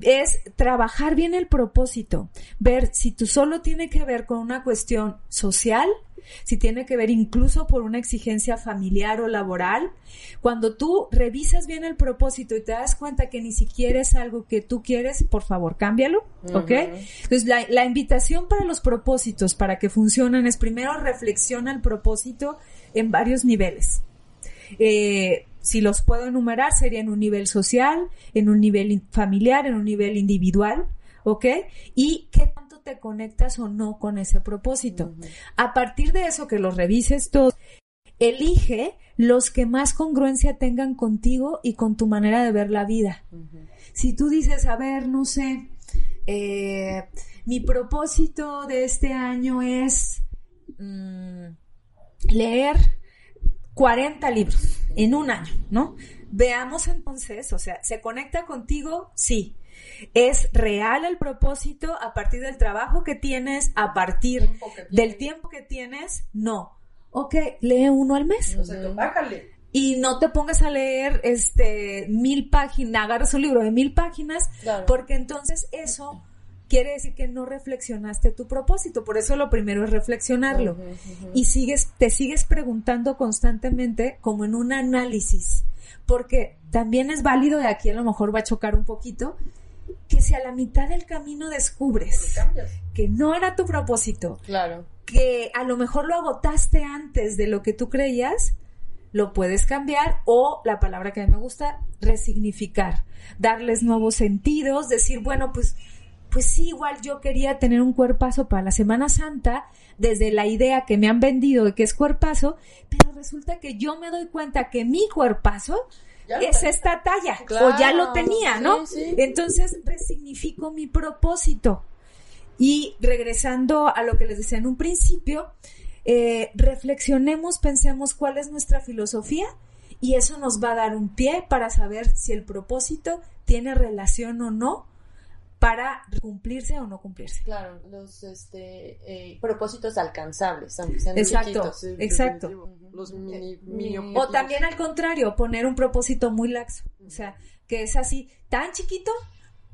es trabajar bien el propósito, ver si tú solo tiene que ver con una cuestión social, si tiene que ver incluso por una exigencia familiar o laboral. Cuando tú revisas bien el propósito y te das cuenta que ni siquiera es algo que tú quieres, por favor, cámbialo, ¿ok? Entonces, la, la invitación para los propósitos, para que funcionen, es primero reflexiona el propósito en varios niveles. Eh, si los puedo enumerar, sería en un nivel social, en un nivel familiar, en un nivel individual, ¿ok? Y qué tanto te conectas o no con ese propósito. A partir de eso, que los revises todos, elige los que más congruencia tengan contigo y con tu manera de ver la vida. Si tú dices, a ver, no sé, eh, mi propósito de este año es mm, leer 40 libros en un año, ¿no? Veamos entonces, o sea, ¿se conecta contigo? Sí. ¿Es real el propósito a partir del trabajo que tienes, a partir del tiempo que tienes? No. Ok, lee uno al mes. O sea, bájale. Y no te pongas a leer este mil páginas, agarras un libro de mil páginas, Claro. porque entonces eso quiere decir que no reflexionaste tu propósito. Por eso lo primero es reflexionarlo. Y sigues, te sigues preguntando constantemente como en un análisis. Porque también es válido, y aquí a lo mejor va a chocar un poquito, que si a la mitad del camino descubres que no era tu propósito, Claro. que a lo mejor lo agotaste antes de lo que tú creías, lo puedes cambiar o la palabra que a mí me gusta, resignificar, darles nuevos sentidos, decir, bueno, pues pues sí, igual yo quería tener un cuerpazo para la Semana Santa desde la idea que me han vendido de que es cuerpazo, pero resulta que yo me doy cuenta que mi cuerpazo es tenía. esta talla Claro, o ya lo tenía, ¿no? sí, sí. Entonces resignifico mi propósito. Y regresando a lo que les decía en un principio, eh, reflexionemos, pensemos cuál es nuestra filosofía y eso nos va a dar un pie para saber si el propósito tiene relación o no para cumplirse o no cumplirse. Claro, los este, eh, propósitos alcanzables, aunque sean Exacto. chiquitos. Exacto. Los mini, mini O también al contrario, poner un propósito muy laxo. O sea, que es así, tan chiquito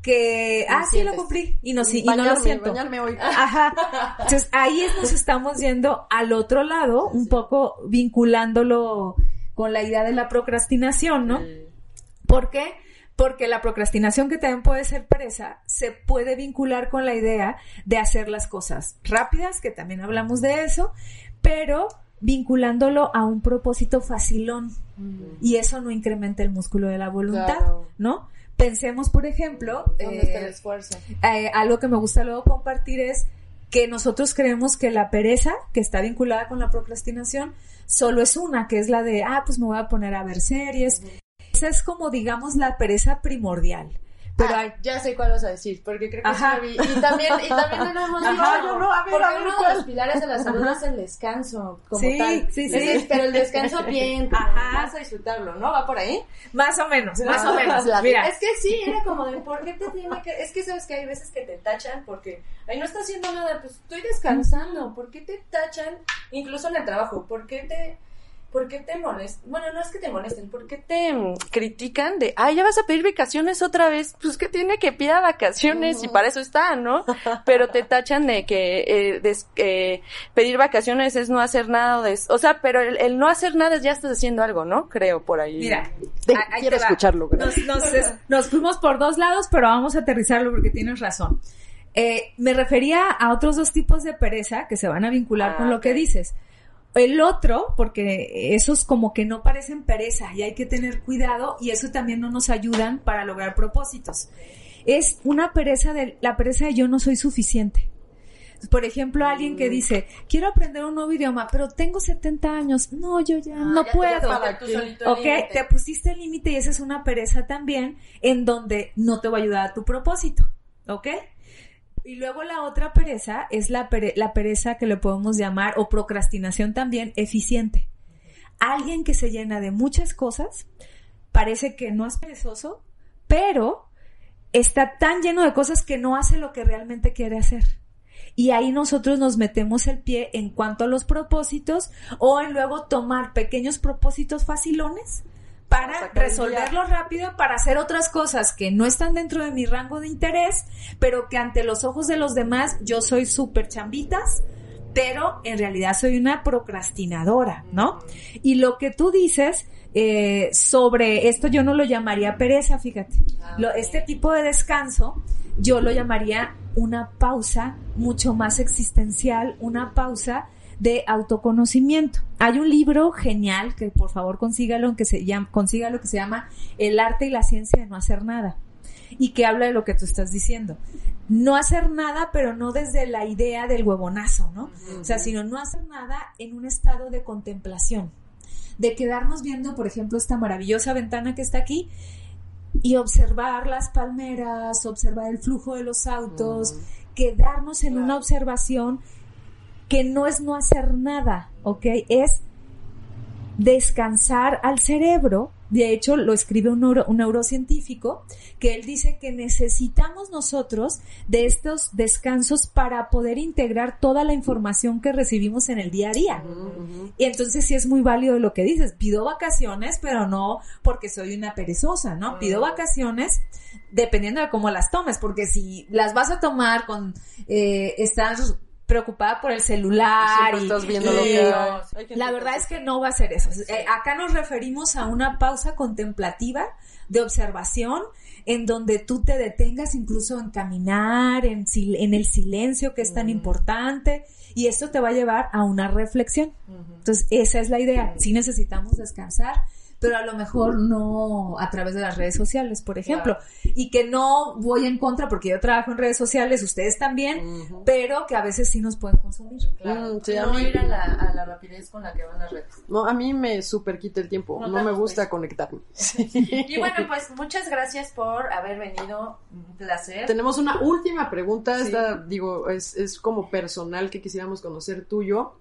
que, ah, sí, lo cumplí y no, sí, y no lo Bañarme, siento. bañarme hoy. Ajá. Entonces ahí es- nos estamos yendo al otro lado, un poco vinculándolo con la idea de la procrastinación, ¿no? ¿Por qué? Porque la procrastinación, que también puede ser pereza, se puede vincular con la idea de hacer las cosas rápidas, que también hablamos de eso, pero vinculándolo a un propósito facilón. Y eso no incrementa el músculo de la voluntad, Claro. ¿no? Pensemos, por ejemplo, ¿Dónde está el eh, esfuerzo? eh, algo que me gusta luego compartir es que nosotros creemos que la pereza, que está vinculada con la procrastinación, solo es una, que es la de, ah, pues me voy a poner a ver series. Esa es como, digamos, la pereza primordial. Pero Ah, hay, ya sé cuál vas a decir, porque creo que sí Ajá. lo vi. Y también, y también lo hemos Ajá, yo no, a ver, porque a ver, uno de ¿cuál? los pilares de la salud es el descanso, como Sí, tal. sí, sí. el- pero el descanso bien, Ajá. vas a disfrutarlo, ¿no? ¿Va por ahí? más o menos, más o menos. Mira, Es que sí, era como de, ¿por qué te tiene que...? Es que sabes que hay veces que te tachan porque, ay, no está haciendo nada, pues estoy descansando. ¿Por qué te tachan? Incluso en el trabajo, ¿por qué te... ¿Por qué te molestan? Bueno, no es que te molesten, ¿por qué te mm, critican de, ay, ya vas a pedir vacaciones otra vez? Pues que tiene que pida vacaciones y para eso está, ¿no? Pero te tachan de que eh, des- eh, pedir vacaciones es no hacer nada, o des- o sea, pero el, el no hacer nada es ya estás haciendo algo, ¿no? Creo por ahí. mira. De- ahí- quiero escucharlo. Nos, nos, es- nos fuimos por dos lados, pero vamos a aterrizarlo porque tienes razón. Eh, me refería a otros dos tipos de pereza que se van a vincular Ah, con lo que dices. El otro, porque esos como que no parecen pereza y hay que tener cuidado y eso también no nos ayudan para lograr propósitos. Es una pereza de la pereza de yo no soy suficiente. Por ejemplo, alguien que dice, quiero aprender un nuevo idioma, pero tengo 70 años. No, yo ya no Ah, ya te puedo. Ok, te pusiste el límite y esa es una pereza también en donde no te va a ayudar a tu propósito. ¿Ok? Y luego la otra pereza es la, pere- la pereza que le podemos llamar, o procrastinación también, eficiente. Alguien que se llena de muchas cosas, parece que no es perezoso, pero está tan lleno de cosas que no hace lo que realmente quiere hacer. Y ahí nosotros nos metemos el pie en cuanto a los propósitos o en luego tomar pequeños propósitos facilones para resolverlo rápido, para hacer otras cosas que no están dentro de mi rango de interés, pero que ante los ojos de los demás yo soy súper chambitas, pero en realidad soy una procrastinadora, ¿no? Y lo que tú dices eh, sobre esto yo no lo llamaría pereza, fíjate. Lo- este tipo de descanso yo lo llamaría una pausa mucho más existencial, una pausa de autoconocimiento. Hay un libro genial que por favor consígalo, que se llama, consígalo que se llama El arte y la ciencia de no hacer nada y que habla de lo que tú estás diciendo. No hacer nada, pero no desde la idea del huevonazo, ¿no? O sea, sino no hacer nada en un estado de contemplación, de quedarnos viendo, por ejemplo, esta maravillosa ventana que está aquí y observar las palmeras, observar el flujo de los autos, quedarnos en una observación que no es no hacer nada, ¿ok? Es descansar al cerebro. De hecho, lo escribe un, neuro- un neurocientífico que él dice que necesitamos nosotros de estos descansos para poder integrar toda la información que recibimos en el día a día. Y entonces sí es muy válido lo que dices. Pido vacaciones, pero no porque soy una perezosa, ¿no? Pido vacaciones dependiendo de cómo las tomes, porque si las vas a tomar con, eh, estás preocupada por el celular y, estás viendo y- lo que la verdad es que no va a ser eso. Eh, acá nos referimos a una pausa contemplativa de observación en donde tú te detengas incluso en caminar, en, sil- en el silencio que es tan importante y esto te va a llevar a una reflexión. Entonces, esa es la idea. Sí necesitamos descansar, pero a lo mejor no a través de las redes sociales, por ejemplo. Y que no voy en contra porque yo trabajo en redes sociales, ustedes también, pero que a veces sí nos pueden consumir. Claro. Mm, sí, a no mí- ir a la, a la rapidez con la que van las redes. No, a mí me super quita el tiempo. No No, me tanto, gusta pues. conectarme. (laughs) Y bueno, pues muchas gracias por haber venido. Un placer. Tenemos una última pregunta. Sí. Esta, digo, es, es como personal que quisiéramos conocer tuyo.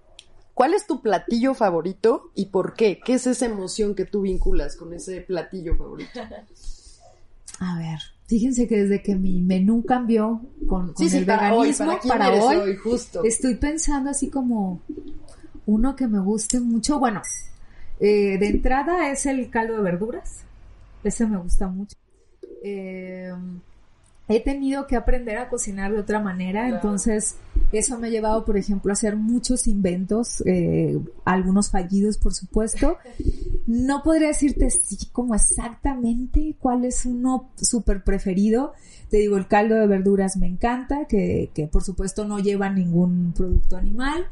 ¿Cuál es tu platillo favorito y por qué? ¿Qué es esa emoción que tú vinculas con ese platillo favorito? (laughs) A ver, fíjense que desde que mi menú cambió con, con el para hoy, veganismo para quién para hoy, hoy, justo. estoy pensando así como uno que me guste mucho. Bueno, eh, de entrada es el caldo de verduras. Ese me gusta mucho. Eh, he tenido que aprender a cocinar de otra manera, entonces eso me ha llevado, por ejemplo, a hacer muchos inventos, eh, algunos fallidos, por supuesto. (laughs) No podría decirte sí como exactamente cuál es uno súper preferido. Te digo, el caldo de verduras me encanta, que, que por supuesto no lleva ningún producto animal.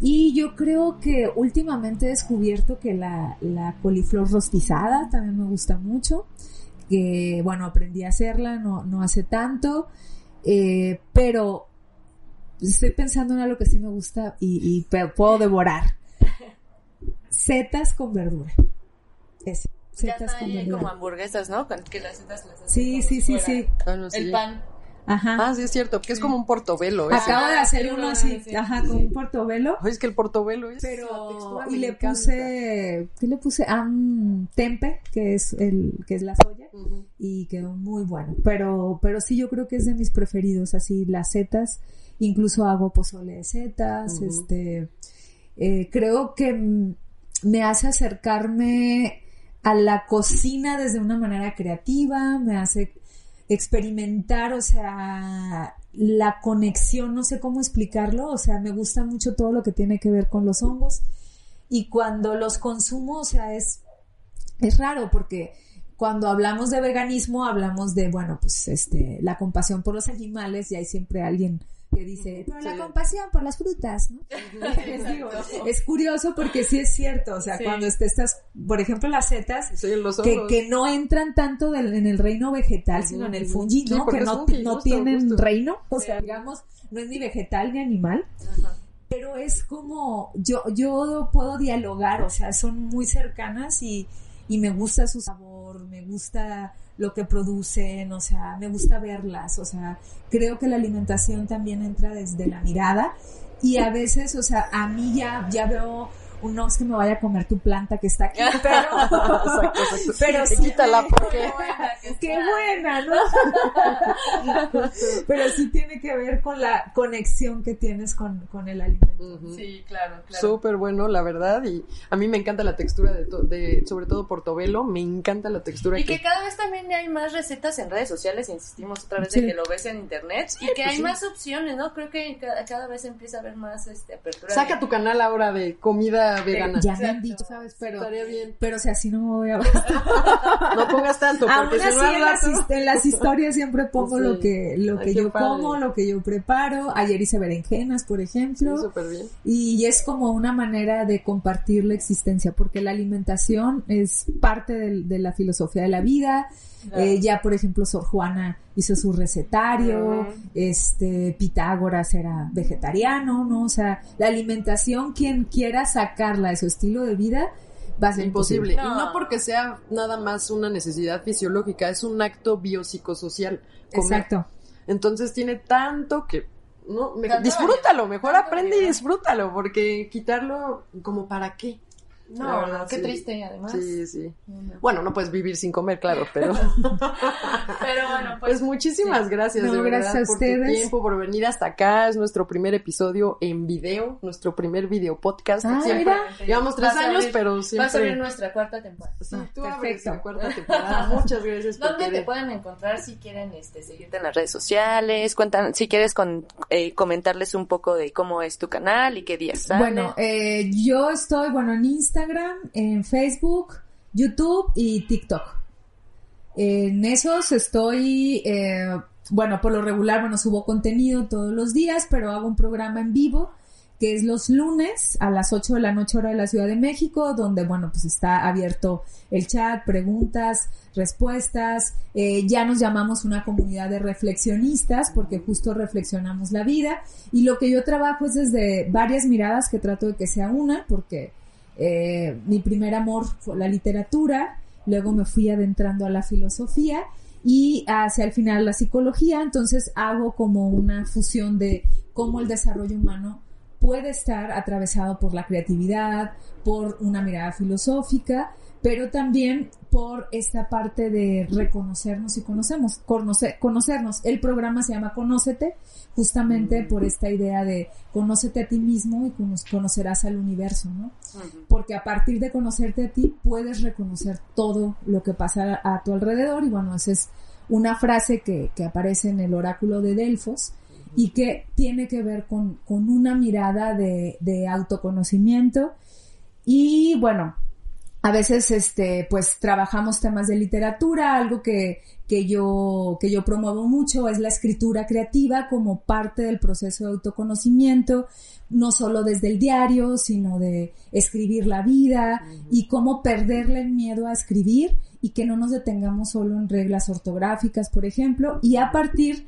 Y yo creo que últimamente he descubierto que la, la coliflor rostizada también me gusta mucho. Que bueno, aprendí a hacerla no, no hace tanto. eh, pero estoy pensando en algo que sí me gusta y, y puedo devorar. (laughs) Setas con verdura. Eso. Ya Setas está con ahí verdura. como hamburguesas, ¿no? Que las setas las hacen Sí, como sí, si sí, fuera sí. El pan. Ajá. Ah, sí, es cierto, que es como un portobelo. ese. Acabo de Ah, hacer uno así, sí. ajá, con un portobelo. Ay, es que el portobelo es. Pero, y le encanta. puse, ¿qué le puse? Ah, un tempe, que es el, que es la soya, y quedó muy bueno. Pero, pero sí, yo creo que es de mis preferidos, así, las setas, incluso hago pozole de setas, este, eh, creo que me hace acercarme a la cocina desde una manera creativa, me hace experimentar, o sea, la conexión, no sé cómo explicarlo, o sea, me gusta mucho todo lo que tiene que ver con los hongos y cuando los consumo, o sea, es, es raro porque cuando hablamos de veganismo hablamos de, bueno, pues este, la compasión por los animales y hay siempre alguien que dice, pero la Sí. compasión por las frutas, ¿no? (laughs) Les digo, es curioso porque sí es cierto, o sea, Sí. cuando te estás, por ejemplo, las setas, que, que no entran tanto del- en el reino vegetal, sino en el fungi, ¿no? que no, fungi, no tienen reino, o sea, digamos, no es ni vegetal ni animal, pero es como, yo, yo puedo dialogar, o sea, son muy cercanas y, y me gusta su sabor, me gusta lo que producen, o sea, me gusta verlas, o sea, creo que la alimentación también entra desde la mirada. Y a veces, o sea, a mí ya, ya veo, no es que me vaya a comer tu planta que está aquí, (laughs) pero, Exacto, exacto. (laughs) pero Sí, quítala porque. Qué buena, ¿no? (laughs) Pero sí tiene que ver con la conexión que tienes con, con el alimento. Sí, claro, claro. Súper bueno, la verdad, y a mí me encanta la textura de, to- de sobre todo portobelo, me encanta la textura Y que cada vez también hay más recetas en redes sociales, insistimos otra vez de que lo ves en internet y que pues hay sí. más opciones, ¿no? Creo que cada, cada vez empieza a haber más este, apertura. Saca de- tu canal ahora de comida vegana. Ya me han dicho, ¿sabes? Pero, bien. pero si así no me voy a (laughs) No pongas tanto, Aún así si no al en las, en historias siempre pongo Sí. lo que, lo que yo padre. como, lo que yo preparo. Ayer hice berenjenas, por Sí, ejemplo. súper bien. Y es como una manera de compartir la existencia, porque la alimentación es parte de, la filosofía de la vida. Eh, ya, por ejemplo, Sor Juana hizo su recetario, este, Pitágoras era vegetariano, ¿no? O sea, la alimentación, quien quiera sacarla de su estilo de vida, va a ser Imposible. imposible. Y no porque sea nada más una necesidad fisiológica, es un acto biopsicosocial. comer. Exacto. Entonces tiene tanto que no, me- disfrútalo, mejor aprende y disfrútalo, porque quitarlo como para qué. La No, verdad, qué sí. triste además. Sí, sí. No, no. Bueno, no puedes vivir sin comer, claro, pero... (laughs) Pero bueno, pues, Pues muchísimas gracias, No, de verdad, gracias a por tu tiempo, por venir hasta acá. Es nuestro primer episodio en video, nuestro primer video podcast. Ah, Siempre- mira. Llevamos tres Vas a años, abrir- pero Vas a abrir siempre... nuestra cuarta temporada. Sí, Ah, tú abres perfecto. la cuarta temporada. (laughs) Muchas gracias por ¿Dónde te querer. pueden encontrar si quieren este, seguirte en en las redes sociales, cuentan, si quieres con, eh, comentarles un poco de cómo es tu canal y qué días sale. Bueno, eh, yo estoy, bueno, en Instagram, en Facebook, YouTube y TikTok. En esos estoy, eh, bueno, por lo regular, bueno, subo contenido todos los días, pero hago un programa en vivo que es los lunes a las 8 de la noche hora de la Ciudad de México, donde, bueno, pues está abierto el chat, preguntas, respuestas. Eh, ya nos llamamos una comunidad de reflexionistas porque justo reflexionamos la vida. Y lo que yo trabajo es desde varias miradas que trato de que sea una, porque eh, mi primer amor fue la literatura, luego me fui adentrando a la filosofía y hacia el final la psicología, entonces hago como una fusión de cómo el desarrollo humano puede estar atravesado por la creatividad, por una mirada filosófica, pero también por esta parte de reconocernos y conocemos, conocer, conocernos. El programa se llama Conócete, justamente por esta idea de conócete a ti mismo y cono- conocerás al universo, ¿no? Porque a partir de conocerte a ti puedes reconocer todo lo que pasa a tu alrededor. Y bueno, esa es una frase que, que aparece en el oráculo de Delfos y que tiene que ver con, con una mirada de, de autoconocimiento. Y bueno, a veces este pues trabajamos temas de literatura, algo que, que yo que yo promuevo mucho es la escritura creativa como parte del proceso de autoconocimiento, no solo desde el diario, sino de escribir la vida y cómo perderle el miedo a escribir y que no nos detengamos solo en reglas ortográficas, por ejemplo, y a partir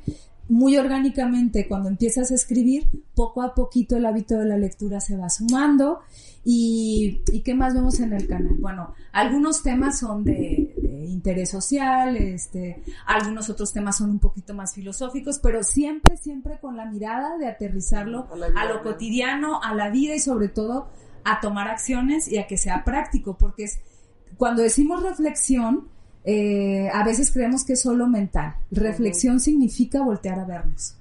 muy orgánicamente cuando empiezas a escribir, poco a poquito el hábito de la lectura se va sumando y, ¿y qué más vemos en el canal? Bueno, algunos temas son de, de interés social, este, algunos otros temas son un poquito más filosóficos, pero siempre, siempre con la mirada de aterrizarlo A vida a lo cotidiano, a la vida y sobre todo a tomar acciones y a que sea práctico, porque es, cuando decimos reflexión, eh, a veces creemos que es solo mental. Reflexión significa voltear a vernos.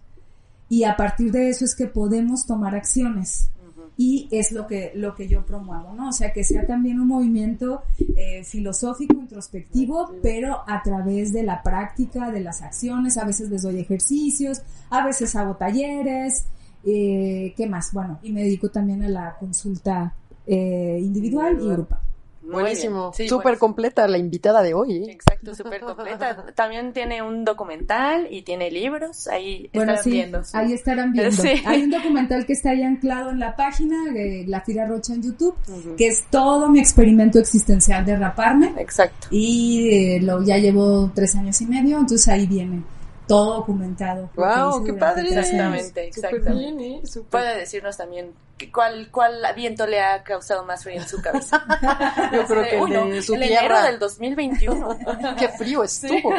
Y a partir de eso es que podemos tomar acciones. Y es lo que, lo que yo promuevo, ¿no? O sea, que sea también un movimiento eh, filosófico, introspectivo, pero a través de la práctica, de las acciones. A veces les doy ejercicios, a veces hago talleres. Eh, ¿Qué más? Bueno, y me dedico también a la consulta eh, individual y grupal. Muy Buenísimo. Sí, Súper bueno. completa la invitada de hoy. ¿eh? Exacto, súper completa. (laughs) También tiene un documental y tiene libros. Ahí Bueno, estarán sí, viendo. sí. ahí estarán viendo. (laughs) Sí. Hay un documental que está ahí anclado en la página de La Fira Rocha en YouTube, que es todo mi experimento existencial de raparme. Exacto. Y eh, lo ya llevo tres años y medio, entonces ahí viene todo documentado. ¡Wow! ¡Qué padre! Exactamente, exactamente. bien, ¿eh? Puede decirnos también que- cuál, cuál viento le ha causado más frío en su cabeza. (laughs) Yo creo que Uy, el no, de su el enero tierra. del 2021. (laughs) ¡Qué frío estuvo!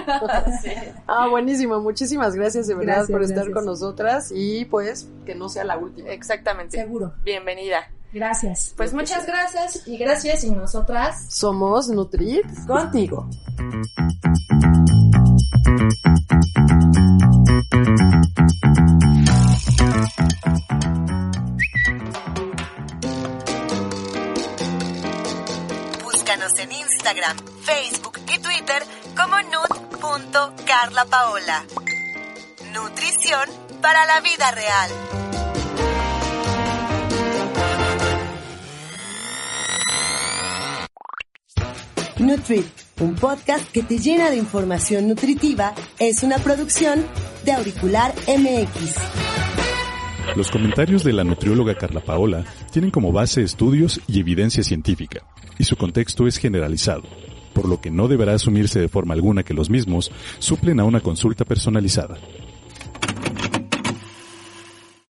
Sí. Ah, buenísimo. Muchísimas gracias de verdad Gracias, por estar gracias. con nosotras y pues que no sea la última. Exactamente. Seguro. Bienvenida. Gracias. Pues Muchas gracias y gracias y nosotras Somos Nutrit contigo. Búscanos en Instagram, Facebook y Twitter como nut.carlapaola. Nutrición para la vida real. Nutrit, un podcast que te llena de información nutritiva, es una producción de Auricular MX. Los comentarios de la nutrióloga Carla Paola tienen como base estudios y evidencia científica, y su contexto es generalizado, por lo que no deberá asumirse de forma alguna que los mismos suplen a una consulta personalizada.